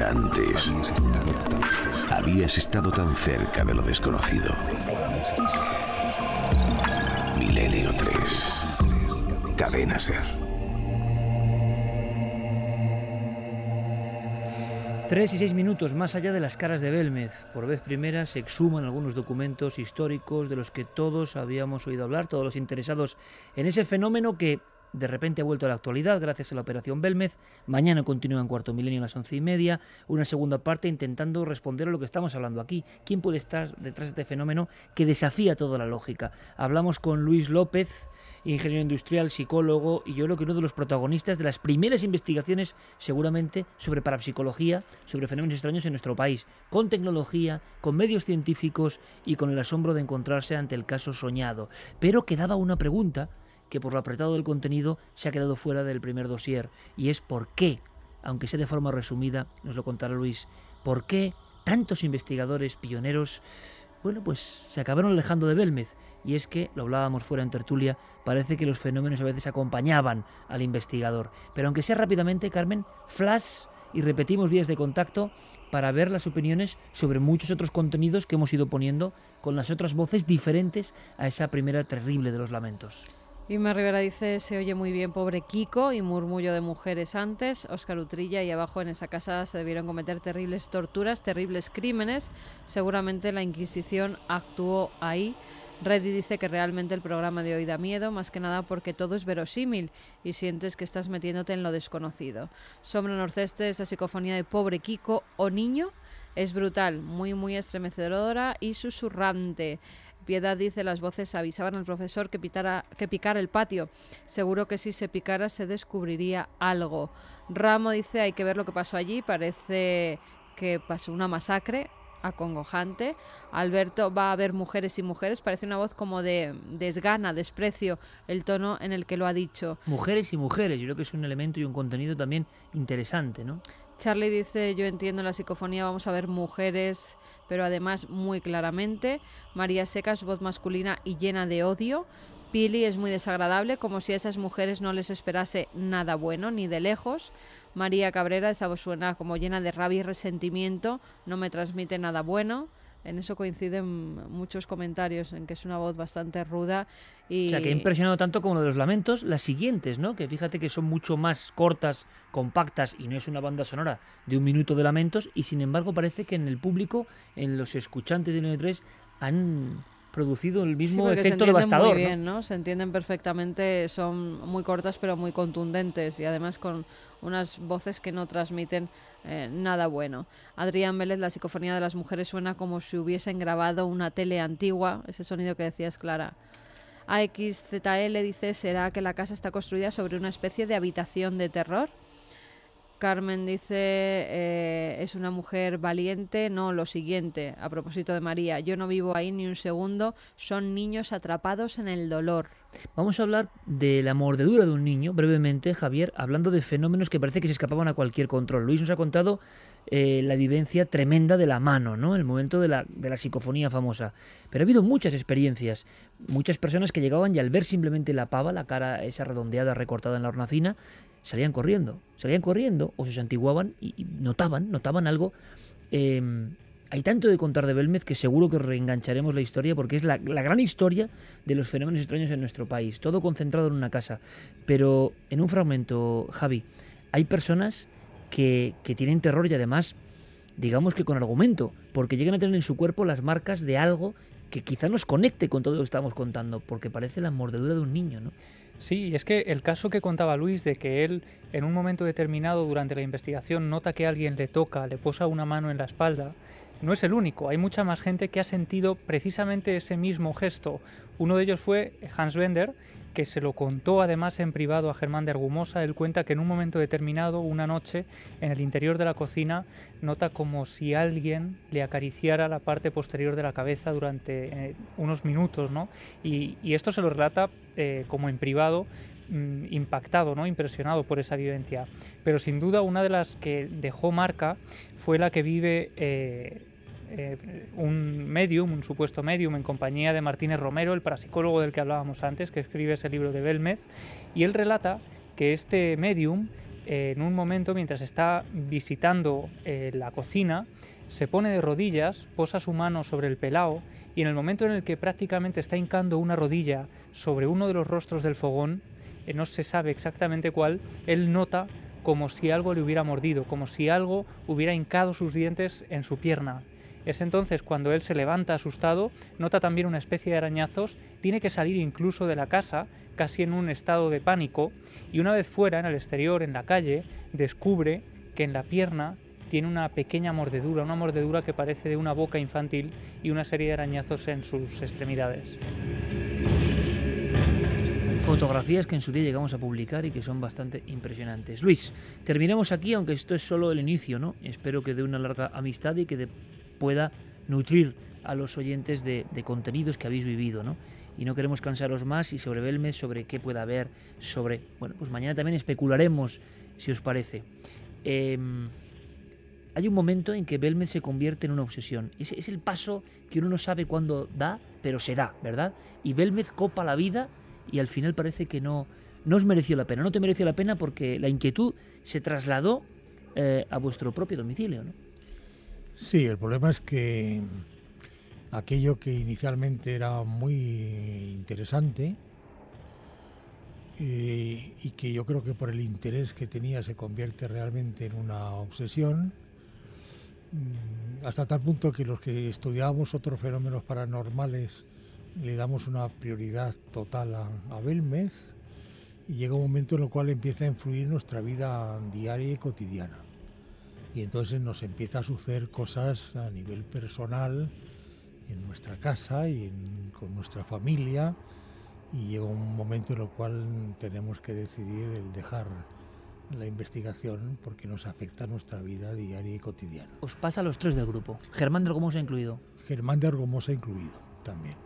Antes habías estado tan cerca de lo desconocido. Milenio 3. Cadena Ser. Tres y seis minutos más allá de las caras de Belmez. Por vez primera se exhuman algunos documentos históricos de los que todos habíamos oído hablar, todos los interesados en ese fenómeno que de repente ha vuelto a la actualidad gracias a la operación Belmez. Mañana continúa en cuarto milenio a las once y media. Una segunda parte intentando responder a lo que estamos hablando aquí. ¿Quién puede estar detrás de este fenómeno que desafía toda la lógica? Hablamos con Luis López, ingeniero industrial, psicólogo, y yo creo que uno de los protagonistas de las primeras investigaciones, seguramente, sobre parapsicología, sobre fenómenos extraños en nuestro país, con tecnología, con medios científicos y con el asombro de encontrarse ante el caso soñado. Pero quedaba una pregunta que por lo apretado del contenido se ha quedado fuera del primer dossier, y es por qué, aunque sea de forma resumida, nos lo contará Luis, por qué tantos investigadores pioneros, bueno, pues se acabaron alejando de Belmez y es que, lo hablábamos fuera en tertulia, parece que los fenómenos a veces acompañaban al investigador. Pero aunque sea rápidamente, Carmen, flash y repetimos vías de contacto para ver las opiniones sobre muchos otros contenidos que hemos ido poniendo con las otras voces diferentes a esa primera terrible de los lamentos. Irma Rivera dice, se oye muy bien, pobre Kiko, y murmullo de mujeres antes. Oscar Utrilla, y abajo en esa casa se debieron cometer terribles torturas, terribles crímenes. Seguramente la Inquisición actuó ahí. Reddy dice que realmente el programa de hoy da miedo, más que nada porque todo es verosímil y sientes que estás metiéndote en lo desconocido. Sombra Norceste, esa psicofonía de pobre Kiko o niño, es brutal, muy, muy estremecedora y susurrante. Piedad dice las voces avisaban al profesor que, pitara, que picara el patio. Seguro que si se picara se descubriría algo. Ramo dice hay que ver lo que pasó allí. Parece que pasó una masacre acongojante. Alberto va a ver mujeres y mujeres. Parece una voz como de desgana, desprecio, el tono en el que lo ha dicho. Mujeres y mujeres, yo creo que es un elemento y un contenido también interesante, ¿no? Charlie dice, yo entiendo la psicofonía, vamos a ver mujeres, pero además muy claramente. María Secas, voz masculina y llena de odio. Pili es muy desagradable, como si a esas mujeres no les esperase nada bueno, ni de lejos. María Cabrera, esa voz suena como llena de rabia y resentimiento, no me transmite nada bueno. En eso coinciden muchos comentarios, en que es una voz bastante ruda y... O sea, que ha impresionado tanto como lo de los lamentos, las siguientes, ¿no? Que fíjate que son mucho más cortas, compactas, y no es una banda sonora de un minuto de lamentos, y sin embargo parece que en el público, en los escuchantes de 93, han producido el mismo efecto devastador. Muy bien, ¿no? Se entienden perfectamente, son muy cortas pero muy contundentes y además con unas voces que no transmiten eh, nada bueno. Adrián Vélez, la psicofonía de las mujeres suena como si hubiesen grabado una tele antigua, ese sonido que decías, Clara. AXZL dice, ¿será que la casa está construida sobre una especie de habitación de terror? Carmen dice, eh, es una mujer valiente, no, lo siguiente, a propósito de María, yo no vivo ahí ni un segundo, son niños atrapados en el dolor. Vamos a hablar de la mordedura de un niño, brevemente, Javier, hablando de fenómenos que parece que se escapaban a cualquier control. Luis nos ha contado eh, la vivencia tremenda de la mano, ¿no? El momento de la, de la psicofonía famosa. Pero ha habido muchas experiencias, muchas personas que llegaban y al ver simplemente la pava, la cara esa redondeada recortada en la hornacina, salían corriendo, salían corriendo o se santiguaban y, notaban, notaban algo. Em, hay tanto de contar de Belmez que seguro que reengancharemos la historia porque es la, gran historia de los fenómenos extraños en nuestro país, todo concentrado en una casa. Pero en un fragmento, Javi, hay personas que, que tienen terror y además, digamos que con argumento, porque llegan a tener en su cuerpo las marcas de algo que quizá nos conecte con todo lo que estamos contando, porque parece la mordedura de un niño, ¿no? Sí, es que el caso que contaba Luis de que él en un momento determinado durante la investigación nota que alguien le toca, le posa una mano en la espalda, no es el único. Hay mucha más gente que ha sentido precisamente ese mismo gesto. Uno de ellos fue Hans Bender, que se lo contó además en privado a Germán de Argumosa. Él cuenta que en un momento determinado, una noche, en el interior de la cocina, nota como si alguien le acariciara la parte posterior de la cabeza durante eh, unos minutos, ¿no? Y, esto se lo relata eh, como en privado, mm, impactado, ¿no? impresionado por esa vivencia. Pero sin duda una de las que dejó marca fue la que vive eh, eh, un medium, un supuesto medium, en compañía de Martínez Romero, el parapsicólogo del que hablábamos antes, que escribe ese libro de Belmez, y él relata que este medium en un momento, mientras está visitando eh, la cocina, se pone de rodillas, posa su mano sobre el pelao y en el momento en el que prácticamente está hincando una rodilla sobre uno de los rostros del fogón, eh, no se sabe exactamente cuál, él nota como si algo le hubiera mordido, como si algo hubiera hincado sus dientes en su pierna. Es entonces cuando él se levanta asustado, nota también una especie de arañazos, tiene que salir incluso de la casa, casi en un estado de pánico, y una vez fuera, en el exterior, en la calle, descubre que en la pierna tiene una pequeña mordedura, una mordedura que parece de una boca infantil y una serie de arañazos en sus extremidades. Fotografías que en su día llegamos a publicar y que son bastante impresionantes. Luis, terminemos aquí, aunque esto es solo el inicio, ¿no? Espero que de una larga amistad y que de pueda nutrir a los oyentes de, contenidos que habéis vivido, ¿no? Y no queremos cansaros más y sobre Belmez, sobre qué pueda haber, sobre... Bueno, pues mañana también especularemos, si os parece. Em, hay un momento en que Belmez se convierte en una obsesión. Es, es el paso que uno no sabe cuándo da, pero se da, ¿verdad? Y Belmez copa la vida y al final parece que no, no os mereció la pena. No te mereció la pena porque la inquietud se trasladó eh, a vuestro propio domicilio, ¿no? Sí, el problema es que aquello que inicialmente era muy interesante eh, y que yo creo que por el interés que tenía se convierte realmente en una obsesión, mm, hasta tal punto que los que estudiábamos otros fenómenos paranormales le damos una prioridad total a, a Belmez y llega un momento en el cual empieza a influir nuestra vida diaria y cotidiana y entonces nos empieza a suceder cosas a nivel personal en nuestra casa y con nuestra familia y llega un momento en el cual tenemos que decidir el dejar la investigación porque nos afecta a nuestra vida diaria y cotidiana. Os pasa a los tres del grupo, Germán de Argomosa incluido. Germán de Argomosa incluido también.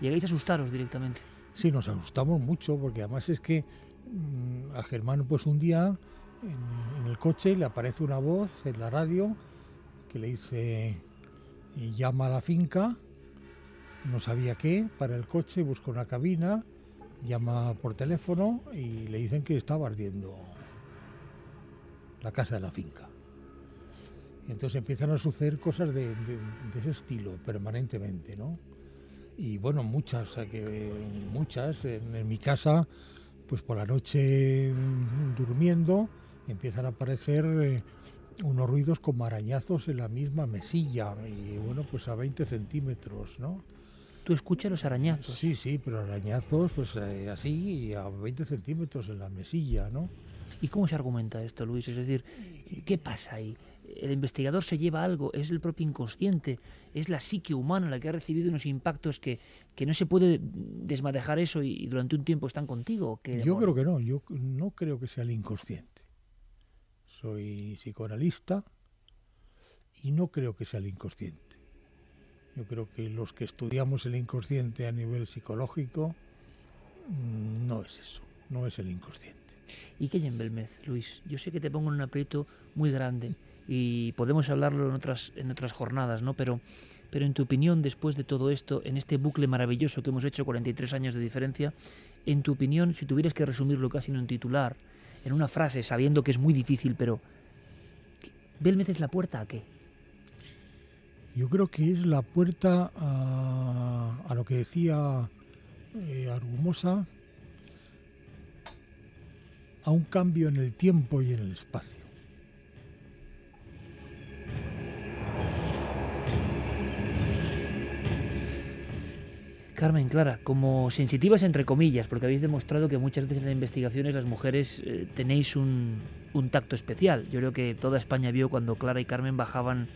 ¿Llegáis a asustaros directamente? Sí, nos asustamos mucho porque además es que mm, a Germán pues un día en, el coche le aparece una voz en la radio que le dice llama a la finca, no sabía qué, para el coche, busca una cabina, llama por teléfono y le dicen que estaba ardiendo la casa de la finca. Entonces empiezan a suceder cosas de, ese estilo permanentemente, ¿no? Y bueno, muchas, que, muchas. en mi casa, pues por la noche durmiendo, empiezan a aparecer eh, unos ruidos como arañazos en la misma mesilla y bueno, pues a 20 centímetros, ¿no? ¿Tú escuchas los arañazos? Sí, sí, pero arañazos pues eh, así a 20 centímetros en la mesilla, ¿no? ¿Y cómo se argumenta esto, Luis? Es decir, ¿qué pasa ahí? El investigador se lleva algo, es el propio inconsciente, es la psique humana la que ha recibido unos impactos que, que no se puede desmadejar eso y, durante un tiempo están contigo. yo creo que no, yo no creo que sea el inconsciente soy psicoanalista y no creo que sea el inconsciente. Yo creo que los que estudiamos el inconsciente a nivel psicológico mm, no es eso, no es el inconsciente. ¿Y qué hay en Belmez, Luis? Yo sé que te pongo en un aprieto muy grande y podemos hablarlo en otras, en otras jornadas, ¿no? Pero, pero en tu opinión, después de todo esto, en este bucle maravilloso que hemos hecho, 43 años de diferencia, en tu opinión, si tuvieras que resumirlo casi en un titular, en una frase, sabiendo que es muy difícil, pero ¿Belmez es la puerta a qué? Yo creo que es la puerta a, lo que decía eh, Argumosa, a un cambio en el tiempo y en el espacio. Carmen, Clara, como sensitivas entre comillas, porque habéis demostrado que muchas veces en las investigaciones las mujeres eh, tenéis un, tacto especial. Yo creo que toda España vio cuando Clara y Carmen bajaban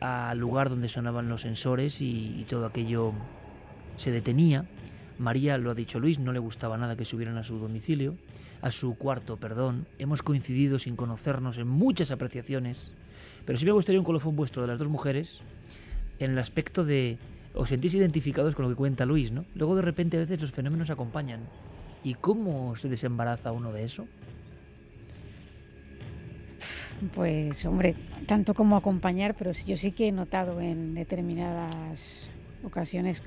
al lugar donde sonaban los sensores y, todo aquello se detenía. María, lo ha dicho Luis, no le gustaba nada que subieran a su domicilio, a su cuarto, perdón. Hemos coincidido sin conocernos en muchas apreciaciones, pero sí me gustaría un colofón vuestro de las dos mujeres en el aspecto de os sentís identificados con lo que cuenta Luis, ¿no? Luego de repente a veces los fenómenos acompañan. ¿Y cómo se desembaraza uno de eso? Pues hombre, tanto como acompañar, pero yo sí que he notado en determinadas ocasiones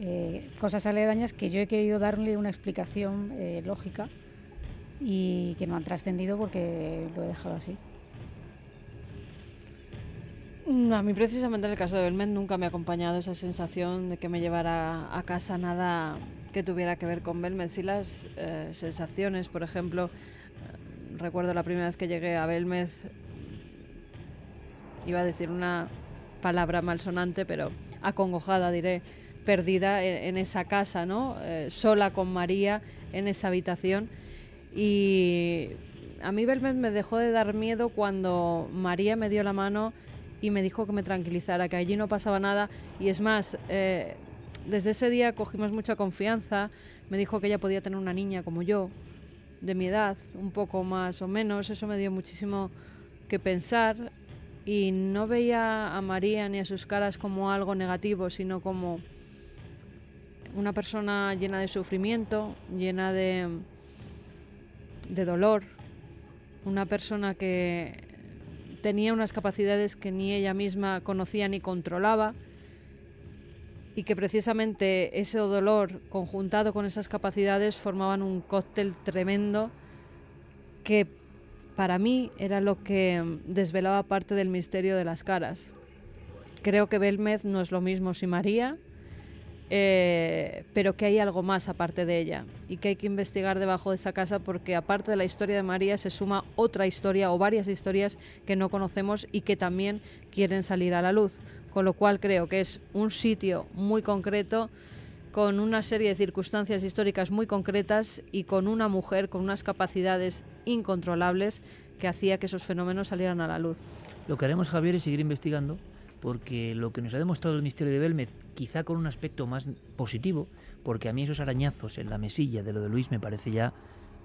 eh, cosas aledañas que yo he querido darle una explicación eh, lógica y que no han trascendido porque lo he dejado así. A mí precisamente en el caso de Belmed nunca me ha acompañado esa sensación de que me llevara a casa nada que tuviera que ver con Belmed. Sí las eh, sensaciones, por ejemplo, eh, recuerdo la primera vez que llegué a Belmed, iba a decir una palabra malsonante, pero acongojada diré, perdida en, esa casa, ¿no? Eh, sola con María en esa habitación. Y a mí Belmed me dejó de dar miedo cuando María me dio la mano y me dijo que me tranquilizara, que allí no pasaba nada. Y es más, eh, desde ese día cogimos mucha confianza. Me dijo que ella podía tener una niña como yo, de mi edad, un poco más o menos. Eso me dio muchísimo que pensar. Y no veía a María ni a sus caras como algo negativo, sino como una persona llena de sufrimiento, llena de, de dolor, una persona que tenía unas capacidades que ni ella misma conocía ni controlaba y que precisamente ese dolor conjuntado con esas capacidades formaban un cóctel tremendo que para mí era lo que desvelaba parte del misterio de las caras. Creo que Belmez no es lo mismo si María, eh, pero que hay algo más aparte de ella y que hay que investigar debajo de esa casa porque aparte de la historia de María se suma otra historia o varias historias que no conocemos y que también quieren salir a la luz. Con lo cual creo que es un sitio muy concreto con una serie de circunstancias históricas muy concretas y con una mujer con unas capacidades incontrolables que hacía que esos fenómenos salieran a la luz. Lo que haremos, Javier, es seguir investigando porque lo que nos ha demostrado el misterio de Belmez, quizá con un aspecto más positivo, porque a mí esos arañazos en la mesilla de lo de Luis me parece ya,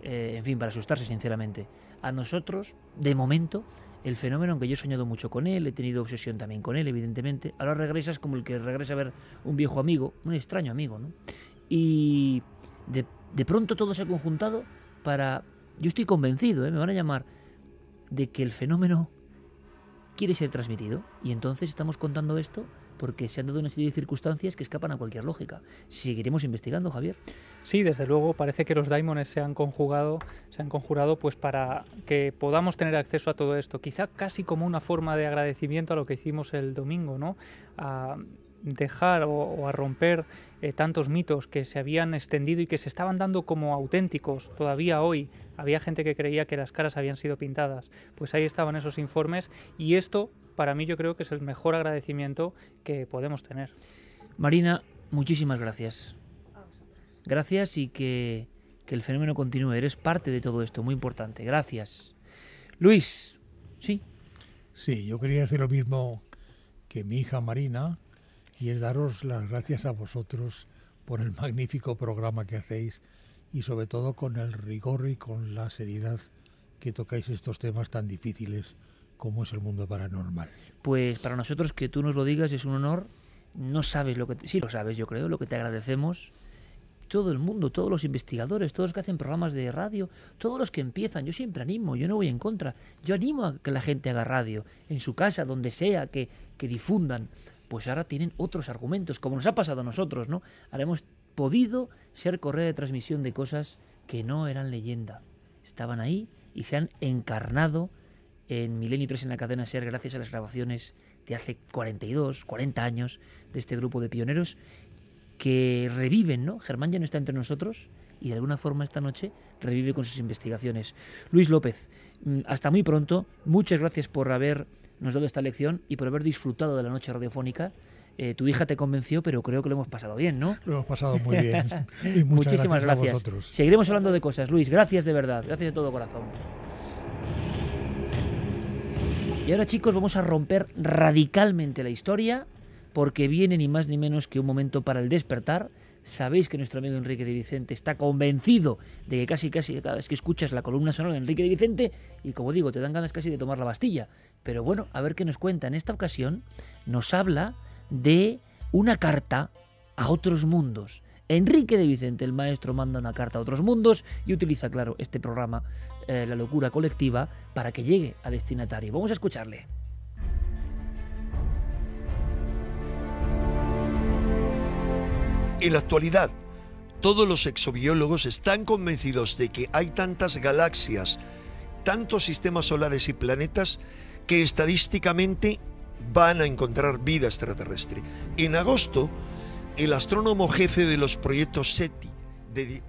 eh, en fin, para asustarse sinceramente. A nosotros, de momento, el fenómeno, aunque yo he soñado mucho con él, he tenido obsesión también con él, evidentemente, ahora regresas como el que regresa a ver un viejo amigo, un extraño amigo, ¿no? Y de, de pronto todo se ha conjuntado para... Yo estoy convencido, ¿eh? me van a llamar, de que el fenómeno quiere ser transmitido. Y entonces estamos contando esto porque se han dado una serie de circunstancias que escapan a cualquier lógica. Seguiremos investigando, Javier. Sí, desde luego parece que los daimones se han conjugado, se han conjurado pues para que podamos tener acceso a todo esto. Quizá casi como una forma de agradecimiento a lo que hicimos el domingo, ¿no? Dejar o, a romper eh, tantos mitos que se habían extendido y que se estaban dando como auténticos todavía hoy. Había gente que creía que las caras habían sido pintadas. Pues ahí estaban esos informes y esto para mí yo creo que es el mejor agradecimiento que podemos tener. Marina, muchísimas gracias. Gracias y que, que el fenómeno continúe. Eres parte de todo esto, muy importante. Gracias. Luis, ¿sí? Sí, yo quería decir lo mismo que mi hija Marina, y es daros las gracias a vosotros por el magnífico programa que hacéis y sobre todo con el rigor y con la seriedad que tocáis estos temas tan difíciles como es el mundo paranormal. Pues para nosotros que tú nos lo digas es un honor. No sabes lo que... sí lo sabes, yo creo, lo que te agradecemos. Todo el mundo, todos los investigadores, todos los que hacen programas de radio, todos los que empiezan, yo siempre animo, yo no voy en contra. Yo animo a que la gente haga radio, en su casa, donde sea, que, que difundan pues ahora tienen otros argumentos, como nos ha pasado a nosotros, ¿no? Ahora hemos podido ser correa de transmisión de cosas que no eran leyenda. Estaban ahí y se han encarnado en Milenio 3 en la cadena SER gracias a las grabaciones de hace 42, 40 años de este grupo de pioneros que reviven, ¿no? Germán ya no está entre nosotros y de alguna forma esta noche revive con sus investigaciones. Luis López, mm, hasta muy pronto. Muchas gracias por haber nos dado esta lección y por haber disfrutado de la noche radiofónica. Eh, tu hija te convenció, pero creo que lo hemos pasado bien, ¿no? Lo hemos pasado muy bien. Muchísimas gracias. Seguiremos hablando de cosas. Luis, gracias de verdad. Gracias de todo corazón. Y ahora, chicos, vamos a romper radicalmente la historia porque viene ni más ni menos que un momento para el despertar Sabéis que nuestro amigo Enrique de Vicente está convencido de que casi casi cada vez que escuchas la columna sonora de Enrique de Vicente, y como digo, te dan ganas casi de tomar la Bastilla. Pero bueno, a ver qué nos cuenta. En esta ocasión nos habla de una carta a otros mundos. Enrique de Vicente, el maestro, manda una carta a otros mundos y utiliza, claro, este programa, eh, La locura colectiva, para que llegue a destinatario. Vamos a escucharle. En la actualidad, todos los exobiólogos están convencidos de que hay tantas galaxias, tantos sistemas solares y planetas que estadísticamente van a encontrar vida extraterrestre. En agosto, el astrónomo jefe de los proyectos SETI,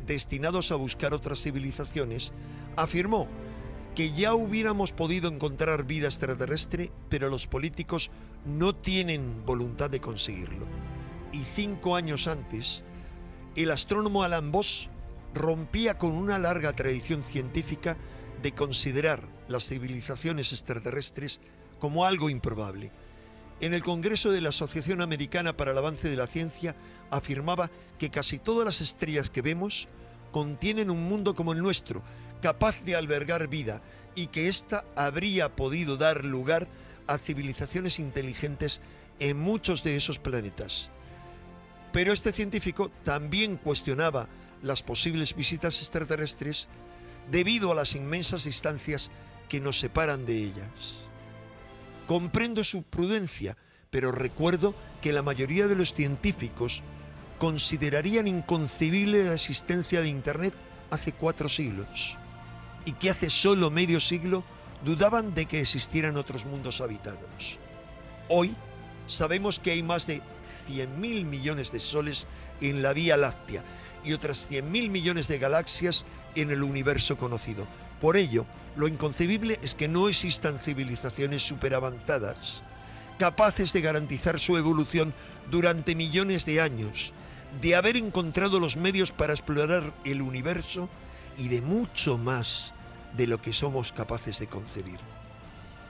destinados a buscar otras civilizaciones, afirmó que ya hubiéramos podido encontrar vida extraterrestre, pero los políticos no tienen voluntad de conseguirlo. Y cinco años antes, el astrónomo Alan Boss rompía con una larga tradición científica de considerar las civilizaciones extraterrestres como algo improbable. En el Congreso de la Asociación Americana para el Avance de la Ciencia afirmaba que casi todas las estrellas que vemos contienen un mundo como el nuestro, capaz de albergar vida, y que ésta habría podido dar lugar a civilizaciones inteligentes en muchos de esos planetas. Pero este científico también cuestionaba las posibles visitas extraterrestres debido a las inmensas distancias que nos separan de ellas. Comprendo su prudencia, pero recuerdo que la mayoría de los científicos considerarían inconcebible la existencia de Internet hace cuatro siglos y que hace solo medio siglo dudaban de que existieran otros mundos habitados. Hoy sabemos que hay más de 100.000 millones de soles en la Vía Láctea y otras 100.000 millones de galaxias en el universo conocido. Por ello, lo inconcebible es que no existan civilizaciones superavanzadas, capaces de garantizar su evolución durante millones de años, de haber encontrado los medios para explorar el universo y de mucho más de lo que somos capaces de concebir.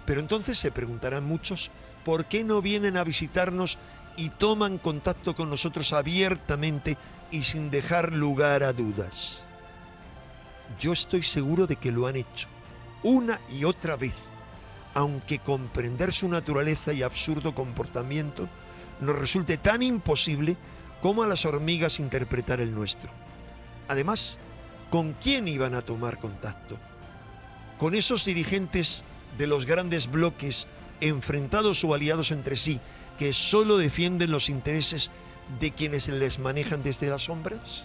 Pero entonces se preguntarán muchos, ¿por qué no vienen a visitarnos y toman contacto con nosotros abiertamente y sin dejar lugar a dudas? Yo estoy seguro de que lo han hecho, una y otra vez, aunque comprender su naturaleza y absurdo comportamiento nos resulte tan imposible como a las hormigas interpretar el nuestro. Además, ¿con quién iban a tomar contacto? ¿Con esos dirigentes de los grandes bloques enfrentados o aliados entre sí que solo defienden los intereses de quienes les manejan desde las sombras?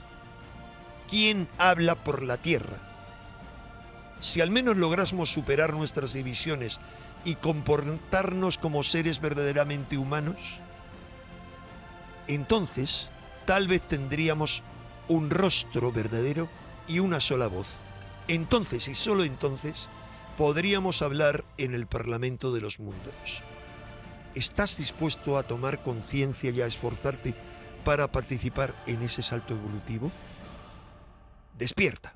¿Quién habla por la tierra? Si al menos lográsemos superar nuestras divisiones y comportarnos como seres verdaderamente humanos, entonces tal vez tendríamos un rostro verdadero y una sola voz. Entonces y solo entonces podríamos hablar en el Parlamento de los Mundos. ¿Estás dispuesto a tomar conciencia y a esforzarte para participar en ese salto evolutivo? Despierta.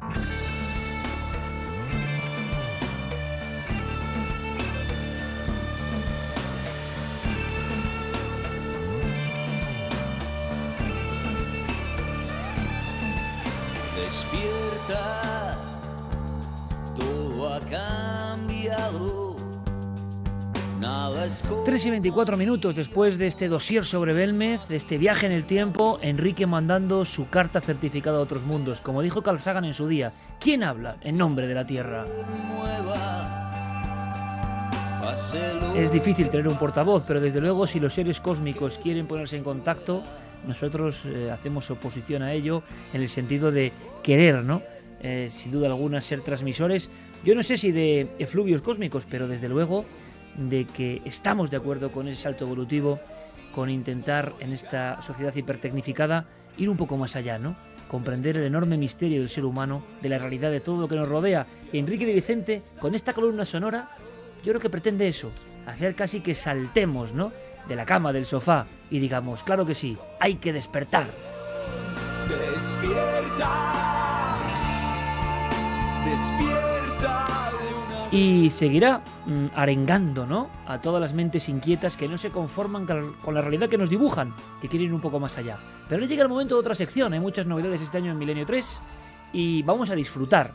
3 y 24 minutos después de este dossier sobre Belmez, de este viaje en el tiempo, Enrique mandando su carta certificada a otros mundos. Como dijo Carl en su día, ¿quién habla en nombre de la Tierra? Es difícil tener un portavoz, pero desde luego si los seres cósmicos quieren ponerse en contacto, nosotros eh, hacemos oposición a ello en el sentido de querer, ¿no? Eh, sin duda alguna, ser transmisores, yo no sé si de efluvios cósmicos, pero desde luego de que estamos de acuerdo con ese salto evolutivo, con intentar en esta sociedad hipertecnificada ir un poco más allá, ¿no? Comprender el enorme misterio del ser humano, de la realidad de todo lo que nos rodea. Enrique de Vicente, con esta columna sonora, yo creo que pretende eso, hacer casi que saltemos, ¿no? De la cama, del sofá, y digamos, claro que sí, hay que despertar. Despierta y seguirá mm, arengando ¿no? a todas las mentes inquietas que no se conforman con la realidad que nos dibujan, que quieren ir un poco más allá. Pero llega el momento de otra sección, hay muchas novedades este año en Milenio 3 y vamos a disfrutar.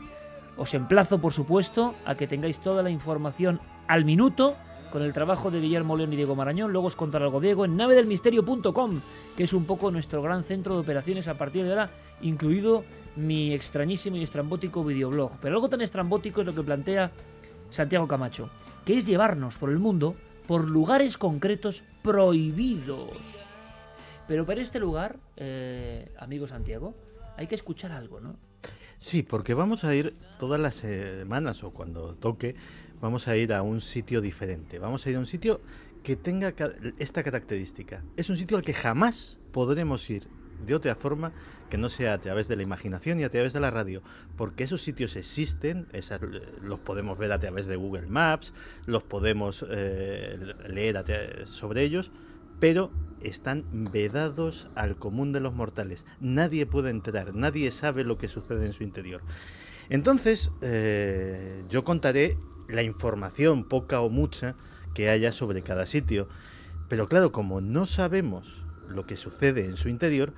Os emplazo, por supuesto, a que tengáis toda la información al minuto con el trabajo de Guillermo León y Diego Marañón. Luego os contará algo Diego en navedelmisterio.com, que es un poco nuestro gran centro de operaciones a partir de ahora, incluido mi extrañísimo y estrambótico videoblog. Pero algo tan estrambótico es lo que plantea Santiago Camacho, que es llevarnos por el mundo por lugares concretos prohibidos. Pero para este lugar, eh, amigo Santiago, hay que escuchar algo, ¿no? Sí, porque vamos a ir todas las semanas o cuando toque, vamos a ir a un sitio diferente. Vamos a ir a un sitio que tenga esta característica. Es un sitio al que jamás podremos ir de otra forma que no sea a través de la imaginación y a través de la radio, porque esos sitios existen, los podemos ver a través de Google Maps, los podemos eh, leer sobre ellos, pero están vedados al común de los mortales. Nadie puede entrar, nadie sabe lo que sucede en su interior. Entonces, eh, yo contaré la información, poca o mucha, que haya sobre cada sitio. Pero claro, como no sabemos lo que sucede en su interior,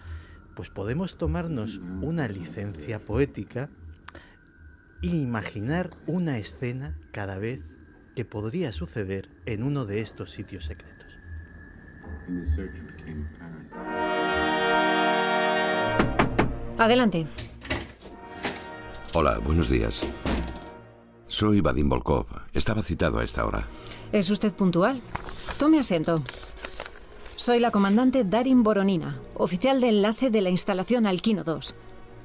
pues podemos tomarnos una licencia poética e imaginar una escena cada vez que podría suceder en uno de estos sitios secretos. Adelante. Hola, buenos días. Soy Vadim Volkov. Estaba citado a esta hora. ¿Es usted puntual? Tome asiento. Soy la comandante Darin Boronina, oficial de enlace de la instalación Alquino 2.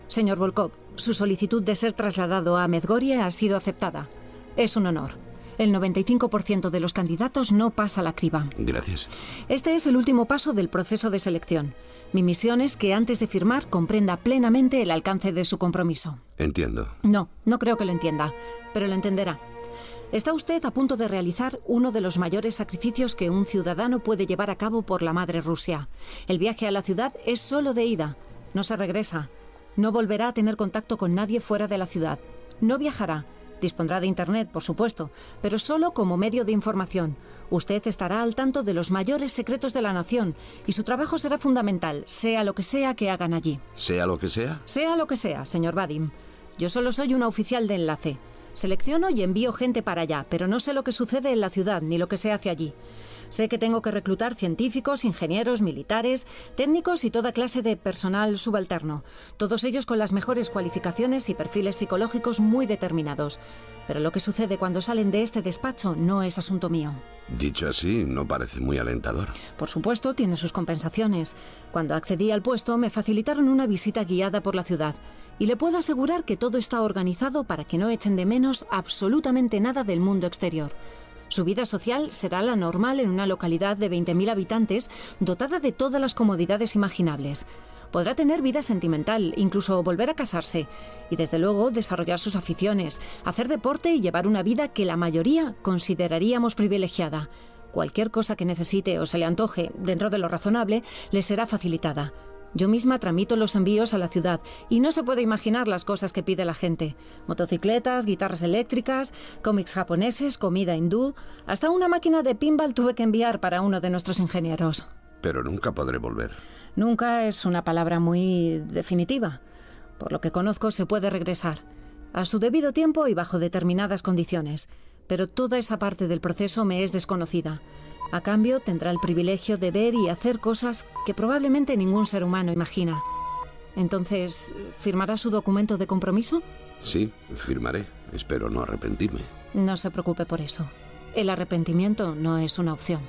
Señor Volkov, su solicitud de ser trasladado a Medgoria ha sido aceptada. Es un honor. El 95% de los candidatos no pasa la criba. Gracias. Este es el último paso del proceso de selección. Mi misión es que antes de firmar comprenda plenamente el alcance de su compromiso. Entiendo. No, no creo que lo entienda, pero lo entenderá. Está usted a punto de realizar uno de los mayores sacrificios que un ciudadano puede llevar a cabo por la madre Rusia. El viaje a la ciudad es solo de ida. No se regresa. No volverá a tener contacto con nadie fuera de la ciudad. No viajará. Dispondrá de Internet, por supuesto, pero solo como medio de información. Usted estará al tanto de los mayores secretos de la nación y su trabajo será fundamental, sea lo que sea que hagan allí. ¿Sea lo que sea? Sea lo que sea, señor Vadim. Yo solo soy una oficial de enlace. Selecciono y envío gente para allá, pero no sé lo que sucede en la ciudad ni lo que se hace allí. Sé que tengo que reclutar científicos, ingenieros, militares, técnicos y toda clase de personal subalterno, todos ellos con las mejores cualificaciones y perfiles psicológicos muy determinados. Pero lo que sucede cuando salen de este despacho no es asunto mío. Dicho así, no parece muy alentador. Por supuesto, tiene sus compensaciones. Cuando accedí al puesto, me facilitaron una visita guiada por la ciudad. Y le puedo asegurar que todo está organizado para que no echen de menos absolutamente nada del mundo exterior. Su vida social será la normal en una localidad de 20.000 habitantes dotada de todas las comodidades imaginables. Podrá tener vida sentimental, incluso volver a casarse, y desde luego desarrollar sus aficiones, hacer deporte y llevar una vida que la mayoría consideraríamos privilegiada. Cualquier cosa que necesite o se le antoje, dentro de lo razonable, le será facilitada. Yo misma tramito los envíos a la ciudad y no se puede imaginar las cosas que pide la gente. Motocicletas, guitarras eléctricas, cómics japoneses, comida hindú, hasta una máquina de pinball tuve que enviar para uno de nuestros ingenieros. Pero nunca podré volver. Nunca es una palabra muy definitiva. Por lo que conozco se puede regresar, a su debido tiempo y bajo determinadas condiciones, pero toda esa parte del proceso me es desconocida. A cambio, tendrá el privilegio de ver y hacer cosas que probablemente ningún ser humano imagina. Entonces, ¿firmará su documento de compromiso? Sí, firmaré. Espero no arrepentirme. No se preocupe por eso. El arrepentimiento no es una opción.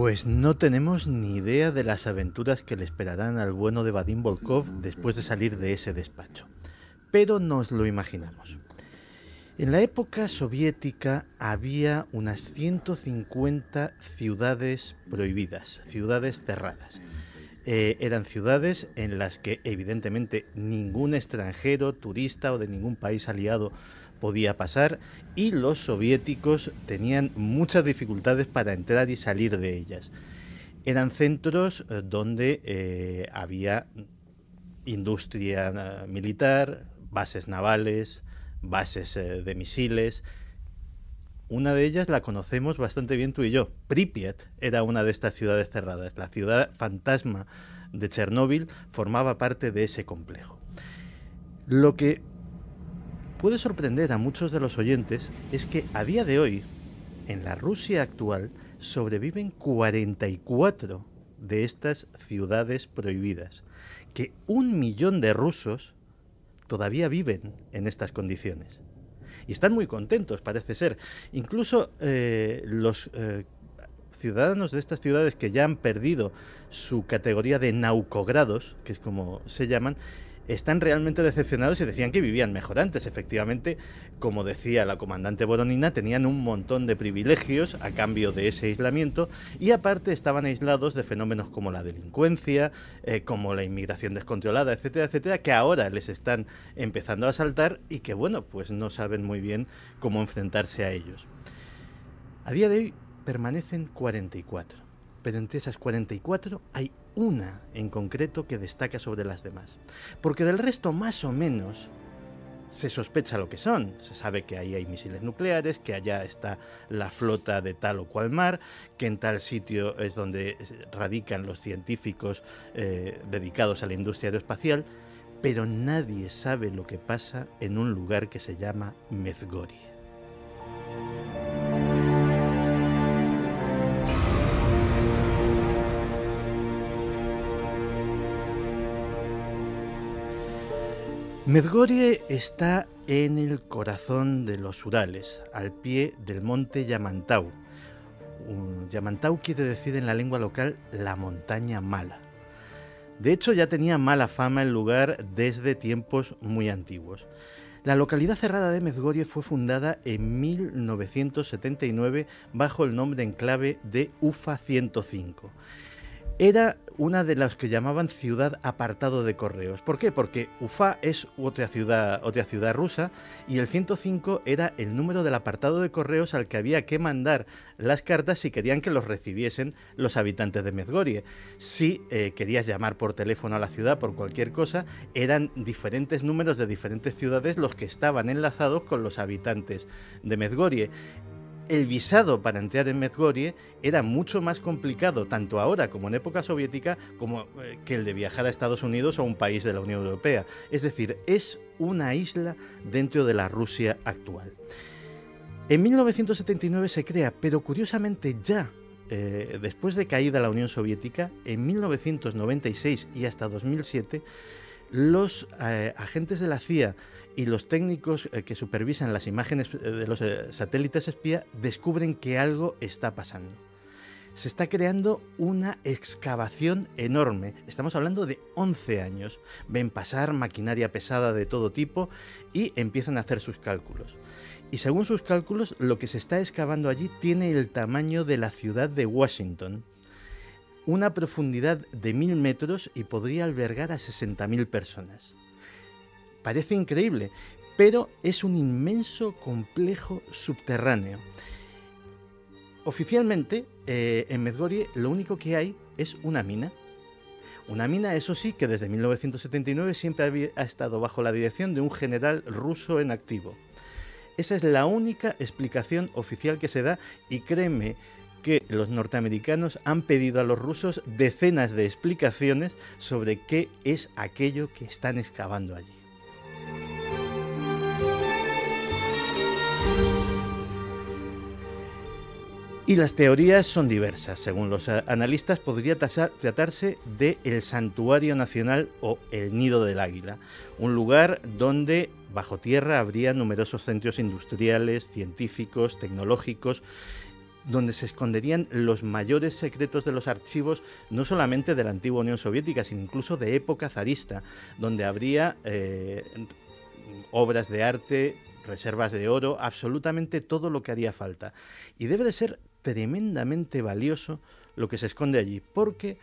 Pues no tenemos ni idea de las aventuras que le esperarán al bueno de Vadim Volkov después de salir de ese despacho, pero nos lo imaginamos. En la época soviética había unas 150 ciudades prohibidas, ciudades cerradas. Eh, eran ciudades en las que evidentemente ningún extranjero, turista o de ningún país aliado podía pasar y los soviéticos tenían muchas dificultades para entrar y salir de ellas. Eran centros eh, donde eh, había industria eh, militar, bases navales, bases de misiles. Una de ellas la conocemos bastante bien tú y yo. Pripyat era una de estas ciudades cerradas. La ciudad fantasma de Chernóbil formaba parte de ese complejo. Lo que puede sorprender a muchos de los oyentes es que a día de hoy, en la Rusia actual, sobreviven 44 de estas ciudades prohibidas, que un millón de rusos todavía viven en estas condiciones. Y están muy contentos, parece ser. Incluso eh, los eh, ciudadanos de estas ciudades que ya han perdido su categoría de naucogrados, que es como se llaman, están realmente decepcionados y decían que vivían mejor antes. Efectivamente, como decía la comandante Boronina, tenían un montón de privilegios a cambio de ese aislamiento y aparte estaban aislados de fenómenos como la delincuencia, eh, como la inmigración descontrolada, etcétera, etcétera, que ahora les están empezando a saltar y que, bueno, pues no saben muy bien cómo enfrentarse a ellos. A día de hoy permanecen 44, pero entre esas 44 hay una en concreto que destaca sobre las demás. Porque del resto, más o menos, se sospecha lo que son. Se sabe que ahí hay misiles nucleares, que allá está la flota de tal o cual mar, que en tal sitio es donde radican los científicos eh, dedicados a la industria aeroespacial, pero nadie sabe lo que pasa en un lugar que se llama Mezgorie. Medgorie está en el corazón de los Urales, al pie del monte Yamantau. Yamantau quiere decir en la lengua local la montaña mala. De hecho, ya tenía mala fama el lugar desde tiempos muy antiguos. La localidad cerrada de Medgorie fue fundada en 1979 bajo el nombre en clave de UFA 105 era una de las que llamaban ciudad apartado de correos. ¿Por qué? Porque Ufa es otra ciudad, otra ciudad rusa y el 105 era el número del apartado de correos al que había que mandar las cartas si querían que los recibiesen los habitantes de Medgorie. Si eh, querías llamar por teléfono a la ciudad por cualquier cosa, eran diferentes números de diferentes ciudades los que estaban enlazados con los habitantes de Medgorie el visado para entrar en Medgorie era mucho más complicado, tanto ahora como en época soviética, como eh, que el de viajar a Estados Unidos o a un país de la Unión Europea. Es decir, es una isla dentro de la Rusia actual. En 1979 se crea, pero curiosamente ya eh, después de caída la Unión Soviética, en 1996 y hasta 2007, los eh, agentes de la CIA y los técnicos eh, que supervisan las imágenes eh, de los eh, satélites espía descubren que algo está pasando. Se está creando una excavación enorme. Estamos hablando de 11 años. Ven pasar maquinaria pesada de todo tipo y empiezan a hacer sus cálculos. Y según sus cálculos, lo que se está excavando allí tiene el tamaño de la ciudad de Washington, una profundidad de mil metros y podría albergar a 60.000 personas. Parece increíble, pero es un inmenso complejo subterráneo. Oficialmente, eh, en Medgorie lo único que hay es una mina. Una mina, eso sí, que desde 1979 siempre ha estado bajo la dirección de un general ruso en activo. Esa es la única explicación oficial que se da y créeme que los norteamericanos han pedido a los rusos decenas de explicaciones sobre qué es aquello que están excavando allí. Y las teorías son diversas. Según los analistas, podría tratarse de el Santuario Nacional o el Nido del Águila, un lugar donde bajo tierra habría numerosos centros industriales, científicos, tecnológicos, donde se esconderían los mayores secretos de los archivos, no solamente de la antigua Unión Soviética, sino incluso de época zarista, donde habría eh, obras de arte, reservas de oro, absolutamente todo lo que haría falta. Y debe de ser tremendamente valioso lo que se esconde allí, porque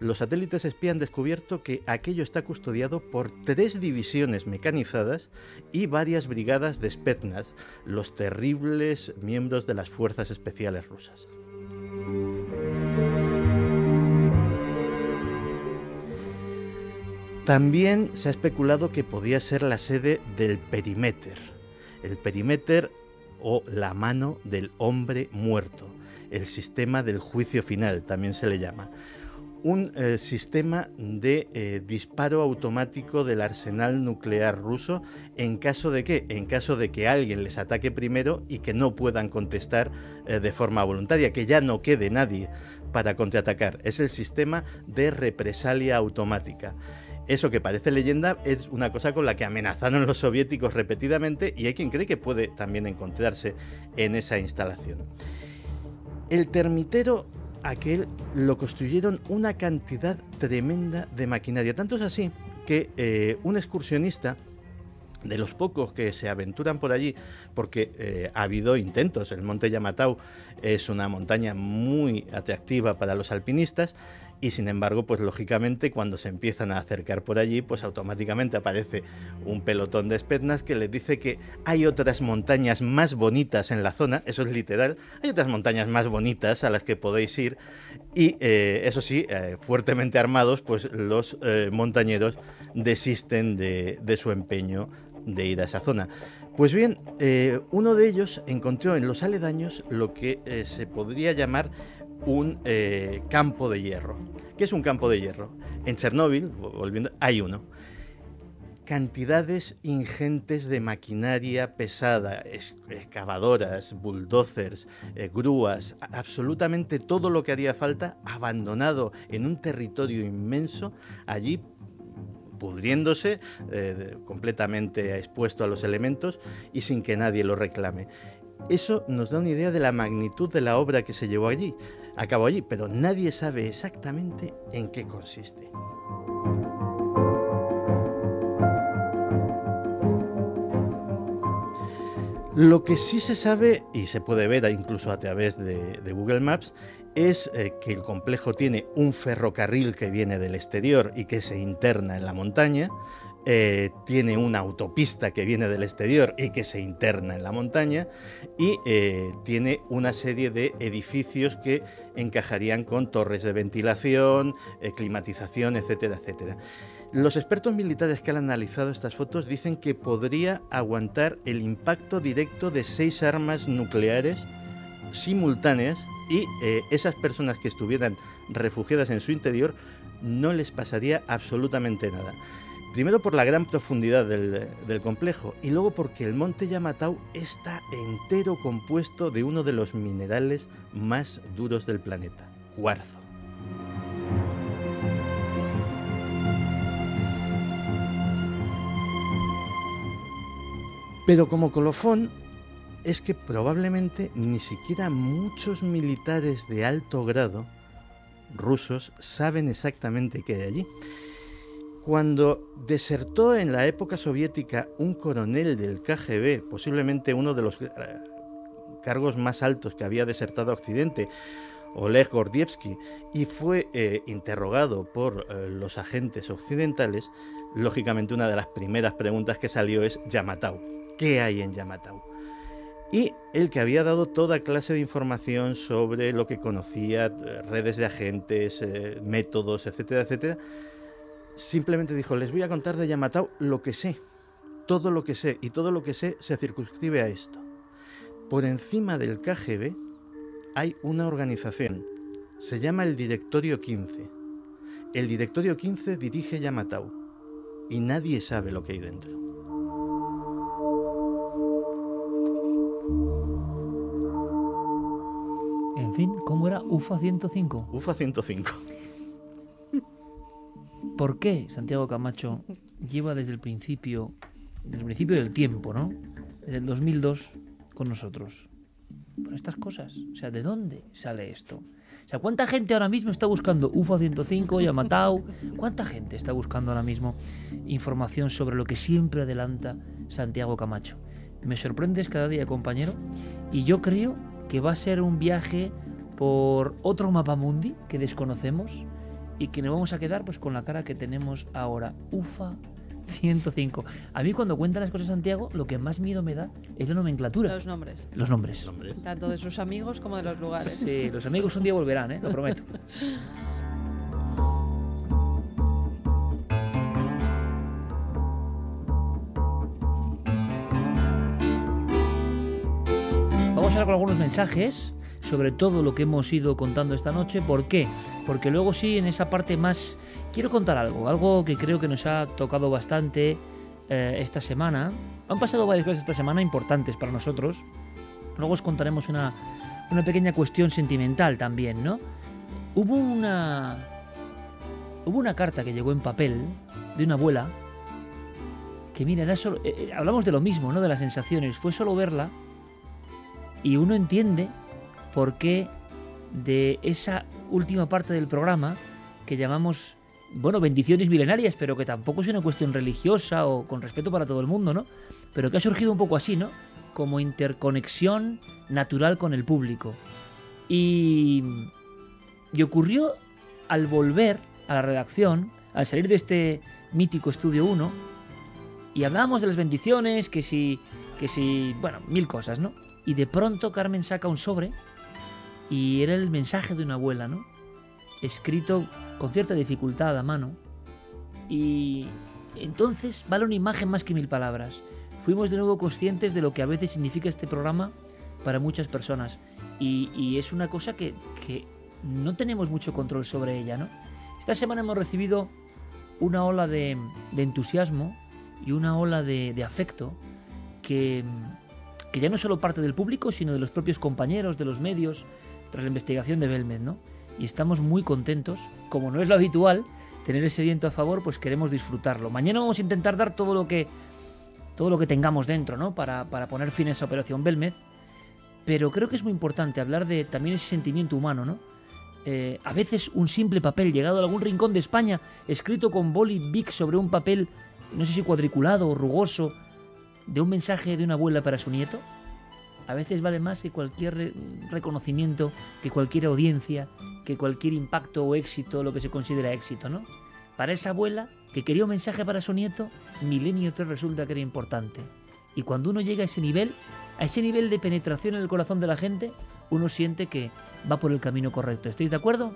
los satélites espía han descubierto que aquello está custodiado por tres divisiones mecanizadas y varias brigadas de Spetsnaz, los terribles miembros de las fuerzas especiales rusas. También se ha especulado que podía ser la sede del Perimeter, el Perimeter o la mano del hombre muerto, el sistema del juicio final también se le llama. un eh, sistema de eh, disparo automático del arsenal nuclear ruso en caso de que, en caso de que alguien les ataque primero y que no puedan contestar eh, de forma voluntaria, que ya no quede nadie para contraatacar. Es el sistema de represalia automática. Eso que parece leyenda es una cosa con la que amenazaron los soviéticos repetidamente y hay quien cree que puede también encontrarse en esa instalación. El termitero aquel lo construyeron una cantidad tremenda de maquinaria. Tanto es así que eh, un excursionista de los pocos que se aventuran por allí, porque eh, ha habido intentos, el Monte Yamatau es una montaña muy atractiva para los alpinistas, y sin embargo, pues lógicamente cuando se empiezan a acercar por allí, pues automáticamente aparece un pelotón de espetnas que les dice que hay otras montañas más bonitas en la zona, eso es literal, hay otras montañas más bonitas a las que podéis ir y eh, eso sí, eh, fuertemente armados, pues los eh, montañeros desisten de, de, su empeño de ir a esa zona. Pues bien, uno de ellos encontró en los aledaños lo que se podría llamar un eh, campo de hierro. ¿Qué es un campo de hierro? En Chernóbil, volviendo, hay uno. Cantidades ingentes de maquinaria pesada, excavadoras, bulldozers, eh, grúas, absolutamente todo lo que haría falta abandonado en un territorio inmenso, allí pudriéndose, eh, completamente expuesto a los elementos y sin que nadie lo reclame. Eso nos da una idea de la magnitud de la obra que se llevó allí acabó allí, pero nadie sabe exactamente en qué consiste. Lo que sí se sabe, y se puede ver incluso a través de, Google Maps, es eh, que el complejo tiene un ferrocarril que viene del exterior y que se interna en la montaña, eh, tiene una autopista que viene del exterior y que se interna en la montaña y eh, tiene una serie de edificios que encajarían con torres de ventilación, eh, climatización, etcétera, etcétera. Los expertos militares que han analizado estas fotos dicen que podría aguantar el impacto directo de seis armas nucleares simultáneas y esas personas que estuvieran refugiadas en su interior no les pasaría absolutamente nada. Primero por la gran profundidad del, complejo y luego porque el monte Yamatau está entero compuesto de uno de los minerales más duros del planeta, cuarzo. Pero como colofón es que probablemente ni siquiera muchos militares de alto grado rusos saben exactamente qué hay allí. Cuando desertó en la época soviética un coronel del KGB, posiblemente uno de los eh, cargos más altos que había desertado Occidente, Oleg Gordievsky, y fue eh, interrogado por eh, los agentes occidentales, lógicamente una de las primeras preguntas que salió es Yamatau. ¿Qué hay en Yamatau? Y el que había dado toda clase de información sobre lo que conocía, redes de agentes, métodos, etcétera, etcétera, simplemente dijo, les voy a contar de Yamatau lo que sé, todo lo que sé, y todo lo que sé se circunscribe a esto. Por encima del KGB hay una organización, se llama el Directorio 15. El Directorio 15 dirige Yamatau y nadie sabe lo que hay dentro. En fin, ¿cómo era UFA 105? UFA 105. ¿Por qué Santiago Camacho lleva desde el principio, desde el principio del tiempo, ¿no? Desde el 2002 con nosotros. Por estas cosas. O sea, ¿de dónde sale esto? O sea, ¿cuánta gente ahora mismo está buscando UFO 105, Yamatau? ¿Cuánta gente está buscando ahora mismo información sobre lo que siempre adelanta Santiago Camacho? Me sorprendes cada día, compañero, y yo creo que va a ser un viaje por otro mapa mundi que desconocemos, y que nos vamos a quedar pues con la cara que tenemos ahora. Ufa 105. A mí cuando cuentan las cosas Santiago, lo que más miedo me da es la nomenclatura. Los nombres. Los nombres. Tanto de sus amigos como de los lugares. Sí, los amigos un día volverán, ¿eh? lo prometo. Vamos a hablar con algunos mensajes sobre todo lo que hemos ido contando esta noche. ¿Por qué? porque luego sí, en esa parte más... Quiero contar algo, algo que creo que nos ha tocado bastante eh, esta semana. Han pasado varias cosas esta semana importantes para nosotros. Luego os contaremos una, una pequeña cuestión sentimental también, ¿no? Hubo una... Hubo una carta que llegó en papel de una abuela que mira, era solo, eh, eh, hablamos de lo mismo, ¿no? De las sensaciones. Fue solo verla y uno entiende por qué de esa última parte del programa que llamamos, bueno, bendiciones milenarias, pero que tampoco es una cuestión religiosa o con respeto para todo el mundo, ¿no? Pero que ha surgido un poco así, ¿no? Como interconexión natural con el público. Y, y ocurrió al volver a la redacción, al salir de este mítico estudio 1, y hablábamos de las bendiciones, que si, que si, bueno, mil cosas, ¿no? Y de pronto Carmen saca un sobre y era el mensaje de una abuela, ¿no? Escrito con cierta dificultad a mano. Y entonces vale una imagen más que mil palabras. Fuimos de nuevo conscientes de lo que a veces significa este programa para muchas personas. Y, es una cosa que, que no tenemos mucho control sobre ella, ¿no? Esta semana hemos recibido una ola de, entusiasmo y una ola de, de afecto que, que, ya no solo parte del público, sino de los propios compañeros, de los medios, tras la investigación de Belmed, ¿no? Y estamos muy contentos, como no es lo habitual, tener ese viento a favor, pues queremos disfrutarlo. Mañana vamos a intentar dar todo lo que todo lo que tengamos dentro, ¿no? Para, para poner fin a esa operación Belmed. Pero creo que es muy importante hablar de también ese sentimiento humano, ¿no? Eh, a veces un simple papel llegado a algún rincón de España, escrito con boli big sobre un papel, no sé si cuadriculado o rugoso, de un mensaje de una abuela para su nieto, a veces vale más que cualquier re reconocimiento, que cualquier audiencia, que cualquier impacto o éxito, lo que se considera éxito, ¿no? Para esa abuela que quería un mensaje para su nieto, Milenio 3 resulta que era importante. Y cuando uno llega a ese nivel, a ese nivel de penetración en el corazón de la gente, uno siente que va por el camino correcto. ¿Estáis de acuerdo?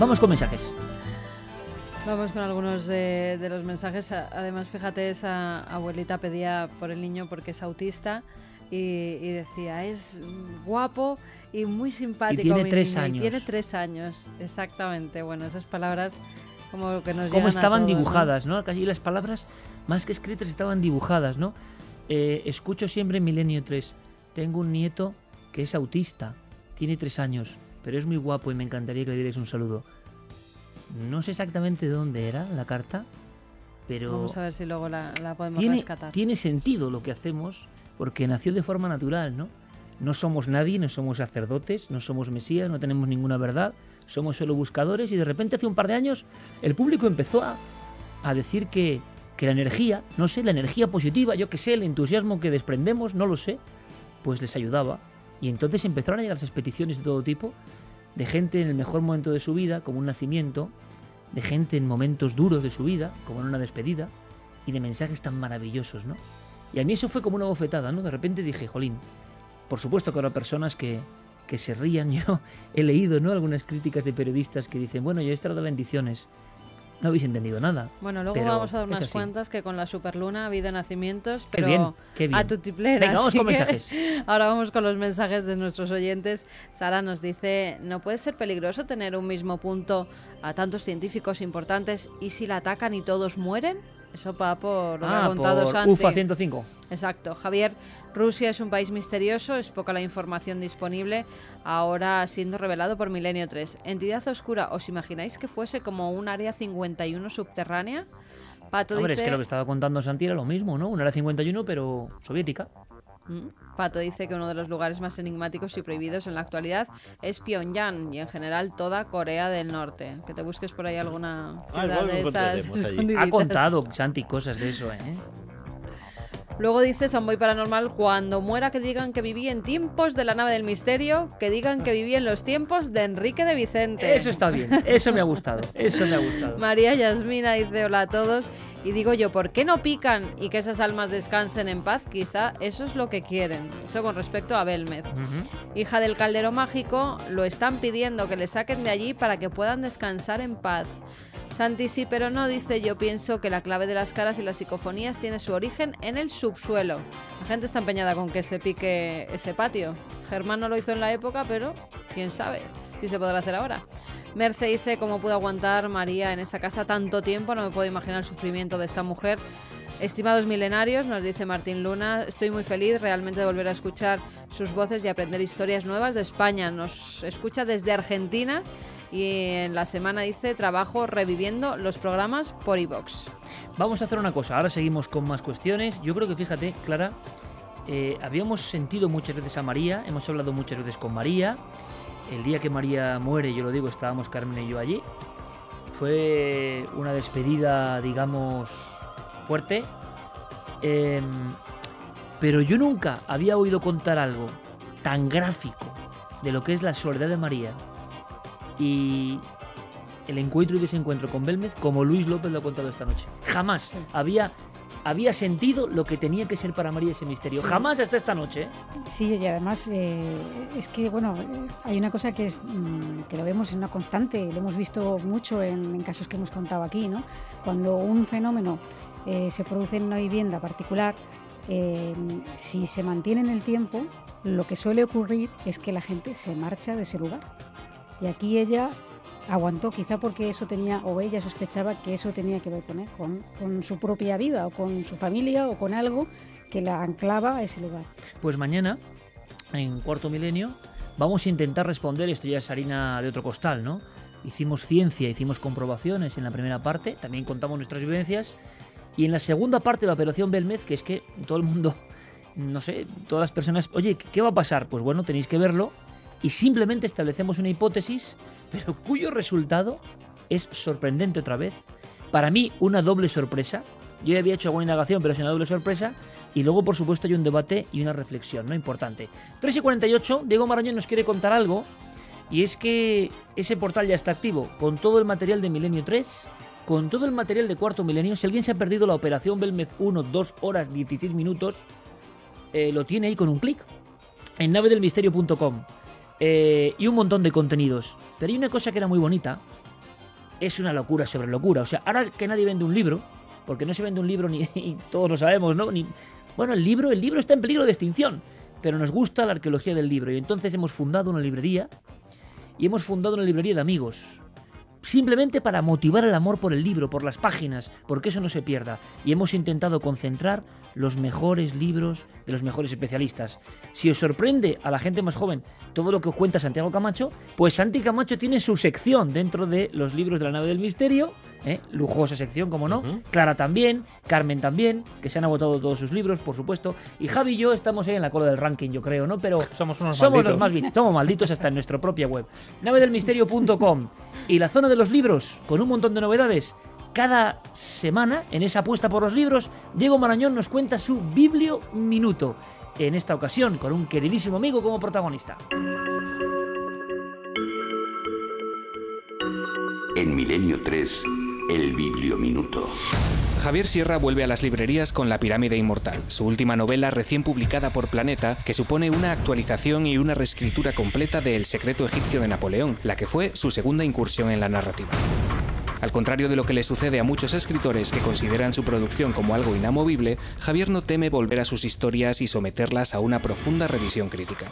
Vamos con mensajes. Vamos con algunos de, de, los mensajes. Además, fíjate, esa abuelita pedía por el niño porque es autista y, y decía, es guapo y muy simpático. Y tiene tres niño. años. Y tiene tres años, exactamente. Bueno, esas palabras como que nos Como estaban todos, dibujadas, ¿no? ¿no? Casi las palabras, más que escritas, estaban dibujadas, ¿no? Eh, escucho siempre en Milenio 3, tengo un nieto que es autista, tiene tres años, pero es muy guapo y me encantaría que le dierais un saludo. No sé exactamente de dónde era la carta, pero... Vamos a ver si luego la, la podemos tiene, rescatar. Tiene sentido lo que hacemos, porque nació de forma natural, ¿no? No somos nadie, no somos sacerdotes, no somos mesías, no tenemos ninguna verdad, somos solo buscadores y de repente hace un par de años el público empezó a, a decir que, que la energía, no sé, la energía positiva, yo que sé, el entusiasmo que desprendemos, no lo sé, pues les ayudaba. Y entonces empezaron a llegar esas peticiones de todo tipo, de gente en el mejor momento de su vida, como un nacimiento, de gente en momentos duros de su vida, como en una despedida, y de mensajes tan maravillosos, ¿no? Y a mí eso fue como una bofetada, ¿no? De repente dije, jolín, por supuesto que habrá personas que, que se rían. Yo he leído, ¿no? Algunas críticas de periodistas que dicen, bueno, yo he estado de bendiciones. No habéis entendido nada. Bueno, luego vamos a dar unas así. cuentas que con la superluna ha habido nacimientos, Qué pero bien, qué bien. a tu tiplera. Venga, vamos con mensajes. Ahora vamos con los mensajes de nuestros oyentes. Sara nos dice, ¿no puede ser peligroso tener un mismo punto a tantos científicos importantes y si la atacan y todos mueren? Eso va por lo que ha Ah, contado por Santi. UFA 105. Exacto. Javier, Rusia es un país misterioso, es poca la información disponible, ahora siendo revelado por Milenio 3. Entidad oscura, ¿os imagináis que fuese como un área 51 subterránea? Pato Hombre, dice, es que lo que estaba contando Santi era lo mismo, ¿no? Una era 51, pero soviética. Mm. Pato dice que uno de los lugares más enigmáticos y prohibidos en la actualidad es Pyongyang y en general toda Corea del Norte. Que te busques por ahí alguna Ah, ciudad de esas. Ha contado Santi cosas de eso, ¿eh? Luego dice Samboy Paranormal, cuando muera que digan que viví en tiempos de la nave del misterio, que digan que viví en los tiempos de Enrique de Vicente. Eso está bien, eso me ha gustado, eso me ha gustado. María Yasmina dice hola a todos y digo yo, ¿por qué no pican y que esas almas descansen en paz? Quizá eso es lo que quieren. Eso con respecto a Belmez. Hija del caldero mágico, lo están pidiendo que le saquen de allí para que puedan descansar en paz. Santi sí, pero no dice yo pienso que la clave de las caras y las psicofonías tiene su origen en el subsuelo. La gente está empeñada con que se pique ese patio. Germán no lo hizo en la época, pero quién sabe si se podrá hacer ahora. Merce dice cómo pudo aguantar María en esa casa tanto tiempo, no me puedo imaginar el sufrimiento de esta mujer. Estimados milenarios, nos dice Martín Luna, estoy muy feliz realmente de volver a escuchar sus voces y aprender historias nuevas de España. Nos escucha desde Argentina y en la semana dice trabajo reviviendo los programas por iVox. Vamos a hacer una cosa, ahora seguimos con más cuestiones. Yo creo que fíjate, Clara, eh, habíamos sentido muchas veces a María, hemos hablado muchas veces con María. El día que María muere, yo lo digo, estábamos Carmen y yo allí. Fue una despedida, digamos, fuerte. Em, pero yo nunca había oído contar algo tan gráfico de lo que es la soledad de María y el encuentro y desencuentro con Belmez como Luis López lo ha contado esta noche. Jamás había había sentido lo que tenía que ser para María ese misterio. Jamás hasta esta noche. ¿eh? Sí, y además eh, es que, bueno, hay una cosa que, es, mm, que lo vemos en una constante, lo hemos visto mucho en, casos que hemos contado aquí, ¿no? Cuando un fenómeno eh, se produce en una vivienda particular, si se mantiene en el tiempo, lo que suele ocurrir es que la gente se marcha de ese lugar. Y aquí ella aguantó, quizá porque eso tenía, o ella sospechaba que eso tenía que ver con, con, su propia vida, o con su familia, o con algo que la anclaba a ese lugar. Pues mañana, en Cuarto Milenio, vamos a intentar responder, esto ya es harina de otro costal, ¿no? Hicimos ciencia, hicimos comprobaciones en la primera parte, también contamos nuestras vivencias, y en la segunda parte de la operación Belmez, que es que todo el mundo, no sé, todas las personas, oye, ¿qué va a pasar? Pues bueno, tenéis que verlo, y simplemente establecemos una hipótesis pero cuyo resultado es sorprendente otra vez. Para mí, una doble sorpresa. Yo ya había hecho alguna indagación, pero es una doble sorpresa. Y luego, por supuesto, hay un debate y una reflexión, ¿no? Importante. 3 y 48, Diego Marañón nos quiere contar algo. Y es que ese portal ya está activo, con todo el material de Milenio 3, con todo el material de Cuarto Milenio. Si alguien se ha perdido la operación Belmez 1, 2 horas 16 minutos, eh, lo tiene ahí con un clic. En navedelmisterio.com. Eh, y un montón de contenidos. Pero hay una cosa que era muy bonita, es una locura sobre locura. O sea, ahora que nadie vende un libro, porque no se vende un libro ni todos lo sabemos, ¿no? Ni, bueno, el libro, el libro está en peligro de extinción, pero nos gusta la arqueología del libro y entonces hemos fundado una librería y hemos fundado una librería de amigos simplemente para motivar el amor por el libro, por las páginas, porque eso no se pierda. Y hemos intentado concentrar los mejores libros de los mejores especialistas. Si os sorprende a la gente más joven todo lo que os cuenta Santiago Camacho, pues Santi Camacho tiene su sección dentro de los libros de la nave del misterio ¿eh? lujosa sección, como no. Clara también, Carmen también, que se han agotado todos sus libros, por supuesto. Y Javi y yo estamos ahí en la cola del ranking, yo creo, ¿no? Pero somos unos somos los más somos malditos hasta en nuestra propia web. Navedelmisterio.com y la zona de los libros, con un montón de novedades. Cada semana, en esa apuesta por los libros, Diego Marañón nos cuenta su Biblio Minuto. En esta ocasión, con un queridísimo amigo como protagonista. En Milenio 3 el Bibliominuto. Javier Sierra vuelve a las librerías con La Pirámide Inmortal, su última novela recién publicada por Planeta, que supone una actualización y una reescritura completa de El secreto egipcio de Napoleón, la que fue su segunda incursión en la narrativa. Al contrario de lo que le sucede a muchos escritores que consideran su producción como algo inamovible, Javier no teme volver a sus historias y someterlas a una profunda revisión crítica.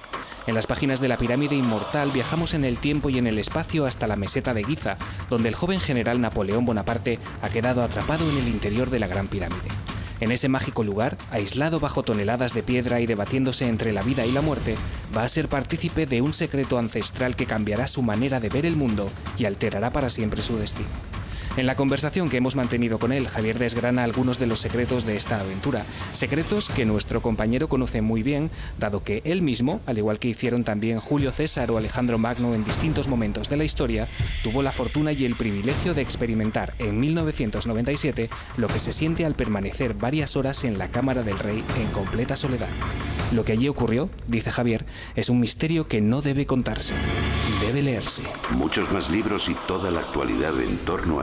En las páginas de la pirámide inmortal viajamos en el tiempo y en el espacio hasta la meseta de Giza, donde el joven general Napoleón Bonaparte ha quedado atrapado en el interior de la Gran Pirámide. En ese mágico lugar, aislado bajo toneladas de piedra y debatiéndose entre la vida y la muerte, va a ser partícipe de un secreto ancestral que cambiará su manera de ver el mundo y alterará para siempre su destino. En la conversación que hemos mantenido con él, Javier desgrana algunos de los secretos de esta aventura, secretos que nuestro compañero conoce muy bien, dado que él mismo, al igual que hicieron también Julio César o Alejandro Magno en distintos momentos de la historia, tuvo la fortuna y el privilegio de experimentar en 1997 lo que se siente al permanecer varias horas en la Cámara del Rey en completa soledad. Lo que allí ocurrió, dice Javier, es un misterio que no debe contarse, debe leerse. Muchos más libros y toda la actualidad en torno a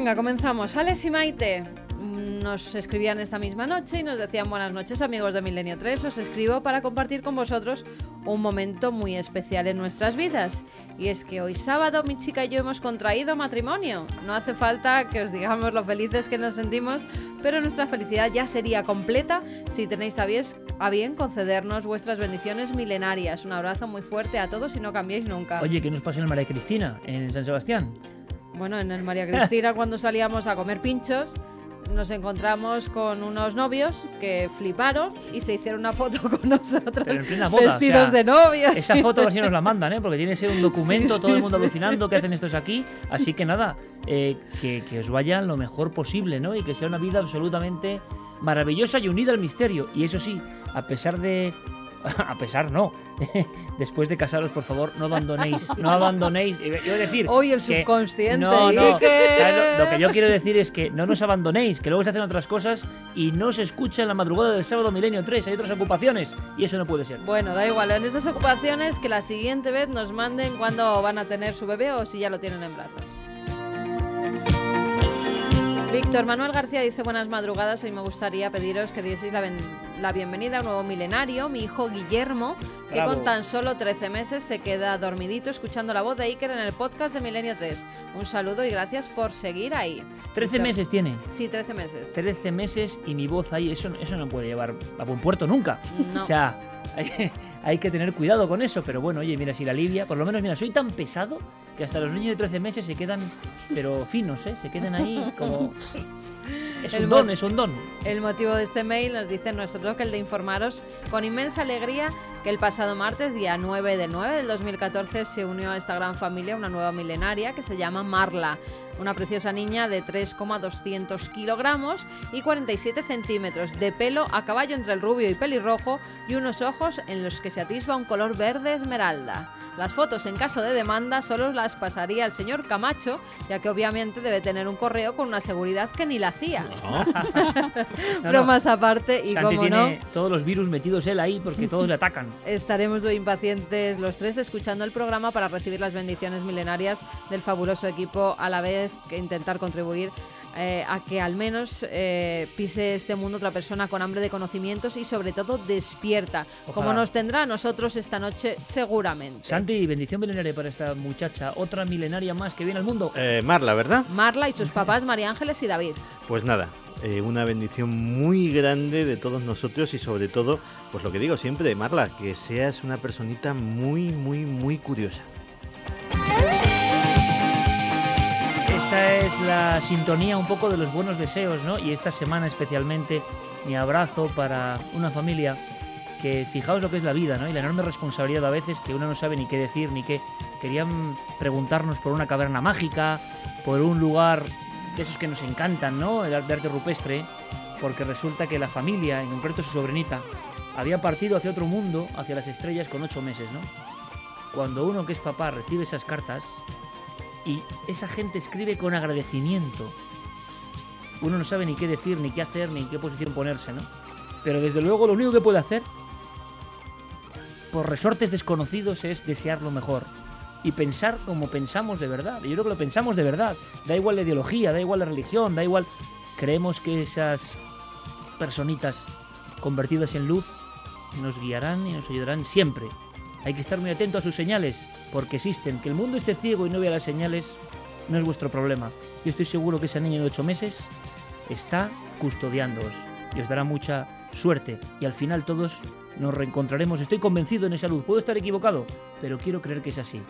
venga, comenzamos. Alex y Maite nos escribían esta misma noche y nos decían buenas noches amigos de Milenio 3, os escribo para compartir con vosotros un momento muy especial en nuestras vidas. Y es que hoy sábado mi chica y yo hemos contraído matrimonio. No hace falta que os digamos lo felices que nos sentimos, pero nuestra felicidad ya sería completa si tenéis a bien, a bien concedernos vuestras bendiciones milenarias. Un abrazo muy fuerte a todos y no cambiéis nunca. Oye, ¿qué nos pasó en el María Cristina, en San Sebastián? Bueno, en el María Cristina cuando salíamos a comer pinchos nos encontramos con unos novios que fliparon y se hicieron una foto con nosotros. Pero en plena boda, vestidos de novios. Esa foto así nos la mandan, ¿eh? porque tiene que ser un documento, todo el mundo alucinando que hacen estos aquí. Así que nada, eh, que, que, os vaya lo mejor posible, ¿no? Y que sea una vida absolutamente maravillosa y unida al misterio. Y eso sí, a pesar de a pesar no. Después de casaros, por favor, no abandonéis, no abandonéis. Yo decir Hoy el subconsciente. No, no. Lo, que yo quiero decir es que no nos abandonéis, que luego se hacen otras cosas y no se escucha en la madrugada del sábado milenio 3. Hay otras ocupaciones y eso no puede ser. Bueno, da igual. En esas ocupaciones que la siguiente vez nos manden cuando van a tener su bebé o si ya lo tienen en brazos. Víctor Manuel García dice buenas madrugadas, hoy me gustaría pediros que dieseis la, bienvenida a un nuevo milenario, mi hijo Guillermo, que con tan solo 13 meses se queda dormidito escuchando la voz de Iker en el podcast de Milenio 3. Un saludo y gracias por seguir ahí. 13 meses tiene. Sí, 13 meses. 13 meses y mi voz ahí, eso, eso no puede llevar a buen puerto nunca. No. O sea, hay, que tener cuidado con eso, pero bueno, oye, mira, si la Livia, por lo menos, mira, soy tan pesado que hasta los niños de 13 meses se quedan, pero finos, ¿eh? Se quedan ahí como... Es un don, es un don. El motivo de este mail nos dice nuestro blog, el de informaros con inmensa alegría que el pasado martes, día 9 del 9 del 2014, se unió a esta gran familia una nueva milenaria que se llama Marla una preciosa niña de 3,200 kilogramos y 47 centímetros, de pelo a caballo entre el rubio y pelirrojo y unos ojos en los que se atisba un color verde esmeralda. Las fotos en caso de demanda solo las pasaría el señor Camacho, ya que obviamente debe tener un correo con una seguridad que ni la hacía. Bromas aparte y como no... todos los virus metidos él ahí porque todos le atacan. Estaremos hoy impacientes los tres escuchando el programa para recibir las bendiciones milenarias del fabuloso equipo a la vez que intentar contribuir eh, a que al menos eh, pise este mundo otra persona con hambre de conocimientos y sobre todo despierta, como nos tendrá a nosotros esta noche seguramente. Santi, bendición milenaria para esta muchacha, otra milenaria más que viene al mundo. Eh, Marla, ¿verdad? Marla y sus papás María Ángeles y David. Pues nada, una bendición muy grande de todos nosotros y sobre todo, pues lo que digo siempre, Marla, que seas una personita muy, muy, muy curiosa. Esta es la sintonía un poco de los buenos deseos, ¿no? Y esta semana especialmente mi abrazo para una familia que fijaos lo que es la vida, ¿no? Y la enorme responsabilidad a veces que uno no sabe ni qué decir ni qué. Querían preguntarnos por una caverna mágica, por un lugar de esos que nos encantan, ¿no? El arte rupestre, porque resulta que la familia, en concreto su sobrinita, había partido hacia otro mundo, hacia las estrellas con ocho meses, ¿no? Cuando uno que es papá recibe esas cartas, y esa gente escribe con agradecimiento. Uno no sabe ni qué decir, ni qué hacer, ni en qué posición ponerse, ¿no? Pero desde luego lo único que puede hacer, por resortes desconocidos, es desear lo mejor. Y pensar como pensamos de verdad. Yo creo que lo pensamos de verdad. Da igual la ideología, da igual la religión, da igual... Creemos que esas personitas convertidas en luz nos guiarán y nos ayudarán siempre hay que estar muy atento a sus señales, porque existen. Que el mundo esté ciego y no vea las señales no es vuestro problema. Yo estoy seguro que esa niña de 8 meses está custodiándoos y os dará mucha suerte. Y al final todos nos reencontraremos. Estoy convencido en esa luz. Puedo estar equivocado, pero quiero creer que es así.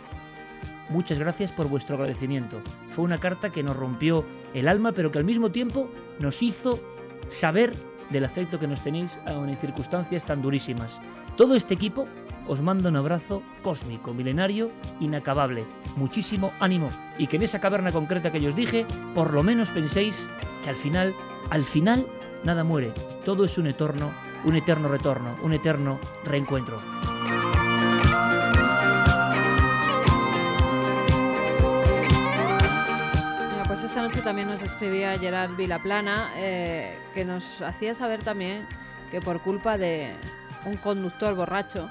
Muchas gracias por vuestro agradecimiento. Fue una carta que nos rompió el alma, pero que al mismo tiempo nos hizo saber del afecto que nos tenéis en circunstancias tan durísimas. Todo este equipo os mando un abrazo cósmico, milenario, inacabable. Muchísimo ánimo y que en esa caverna concreta que yo os dije, por lo menos penséis que al final, al final, nada muere. Todo es un eterno, un eterno retorno, un eterno reencuentro. Pues esta noche también nos escribía Gerard Vilaplana, eh, que nos hacía saber también que por culpa de un conductor borracho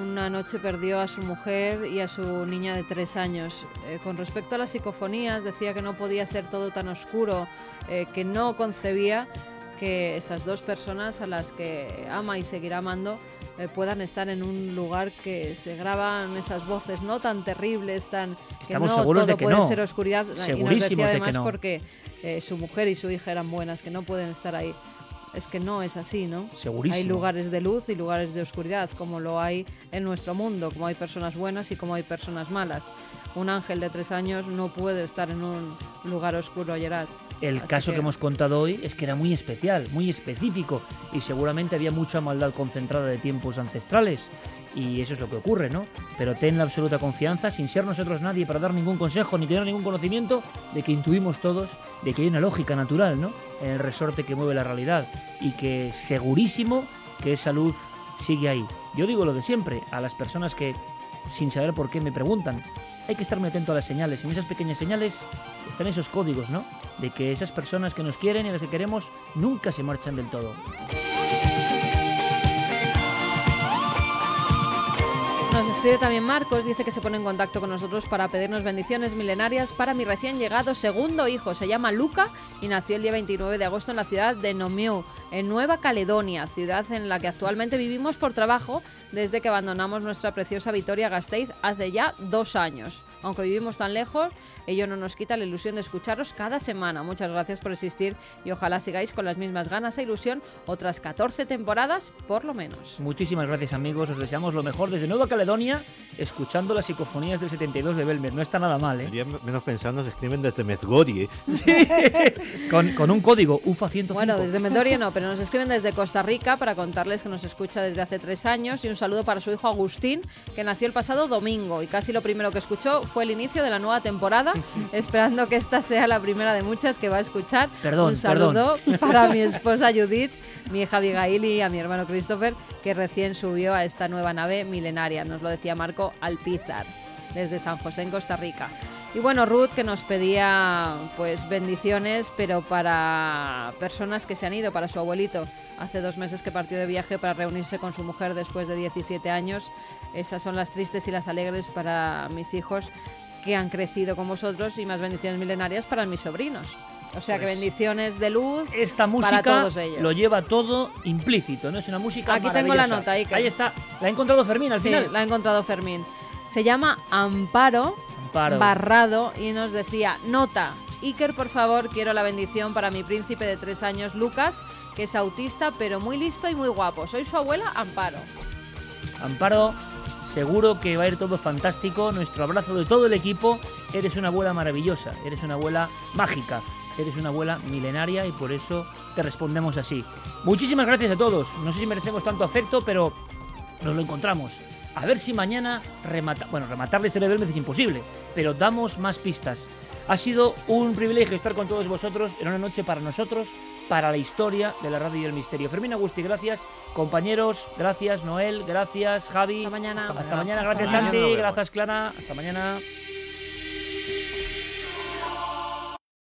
una noche perdió a su mujer y a su niña de tres años. Eh, con respecto a las psicofonías, decía que no podía ser todo tan oscuro, eh, que no concebía que esas dos personas a las que ama y seguirá amando eh, puedan estar en un lugar que se graban esas voces no tan terribles, tan que no todo puede ser oscuridad. Y nos decía además porque su mujer y su hija eran buenas, que no pueden estar ahí es que no es así, ¿no? Segurísimo. Hay lugares de luz y lugares de oscuridad, como lo hay en nuestro mundo, como hay personas buenas y como hay personas malas. Un ángel de tres años no puede estar en un lugar oscuro, Gerard. El caso que... que... hemos contado hoy es que era muy especial, muy específico y seguramente había mucha maldad concentrada de tiempos ancestrales y eso es lo que ocurre, ¿no? Pero ten la absoluta confianza, sin ser nosotros nadie para dar ningún consejo ni tener ningún conocimiento, de que intuimos todos de que hay una lógica natural, ¿no? En el resorte que mueve la realidad y que segurísimo que esa luz sigue ahí. Yo digo lo de siempre a las personas que, sin saber por qué, me preguntan. Hay que estar muy atento a las señales. En esas pequeñas señales están esos códigos, ¿no? De que esas personas que nos quieren y las que queremos nunca se marchan del todo. Nos escribe también Marcos, dice que se pone en contacto con nosotros para pedirnos bendiciones milenarias para mi recién llegado segundo hijo. Se llama Luca y nació el día 29 de agosto en la ciudad de Nomiu, en Nueva Caledonia, ciudad en la que actualmente vivimos por trabajo desde que abandonamos nuestra preciosa Vitoria Gasteiz hace ya dos años. Aunque vivimos tan lejos, ello no nos quita la ilusión de escucharos cada semana. Muchas gracias por existir y ojalá sigáis con las mismas ganas e ilusión otras 14 temporadas por lo menos. Muchísimas gracias amigos, os deseamos lo mejor desde Nueva Caledonia, escuchando las psicofonías del 72 de Belmer. No está nada mal, ¿eh? menos pensando, se escriben desde Medgorie. Sí. con, con, un código UFA 105. Bueno, desde Medgorie no, pero nos escriben desde Costa Rica para contarles que nos escucha desde hace tres años y un saludo para su hijo Agustín, que nació el pasado domingo y casi lo primero que escuchó fue el inicio de la nueva temporada, esperando que esta sea la primera de muchas que va a escuchar. Perdón, Un saludo para mi esposa Judith, mi hija Abigail y a mi hermano Christopher, que recién subió a esta nueva nave milenaria. Nos lo decía Marco Alpizar, desde San José, en Costa Rica. Y bueno, Ruth que nos pedía pues bendiciones, pero para personas que se han ido, para su abuelito. Hace dos meses que partió de viaje para reunirse con su mujer después de 17 años. Esas son las tristes y las alegres para mis hijos que han crecido con vosotros y más bendiciones milenarias para mis sobrinos. O sea que Pues, bendiciones de luz Esta música para todos ellos. lo lleva todo implícito, ¿no? Es una música Aquí tengo la nota, Iker. Ahí está. La ha encontrado Fermín al Sí, final. la ha encontrado Fermín. Se llama Amparo, Amparo. Barrado y nos decía, nota, Iker, por favor, quiero la bendición para mi príncipe de tres años, Lucas, que es autista, pero muy listo y muy guapo. Soy su abuela, Amparo. Amparo, seguro que va a ir todo fantástico. Nuestro abrazo de todo el equipo. Eres una abuela maravillosa, eres una abuela mágica, eres una abuela milenaria y por eso te respondemos así. Muchísimas gracias a todos. No sé si merecemos tanto afecto, pero nos lo encontramos. A ver si mañana remata. Bueno, rematar la historia de Belmez es imposible, pero damos más pistas. Ha sido un privilegio estar con todos vosotros en una noche para nosotros, para la historia de la radio y el misterio. Fermín Agusti, gracias. Compañeros, gracias. Noel, gracias. Javi. Hasta mañana. Hasta mañana. Gracias, mañana. Santi. Gracias, Clara. Hasta mañana.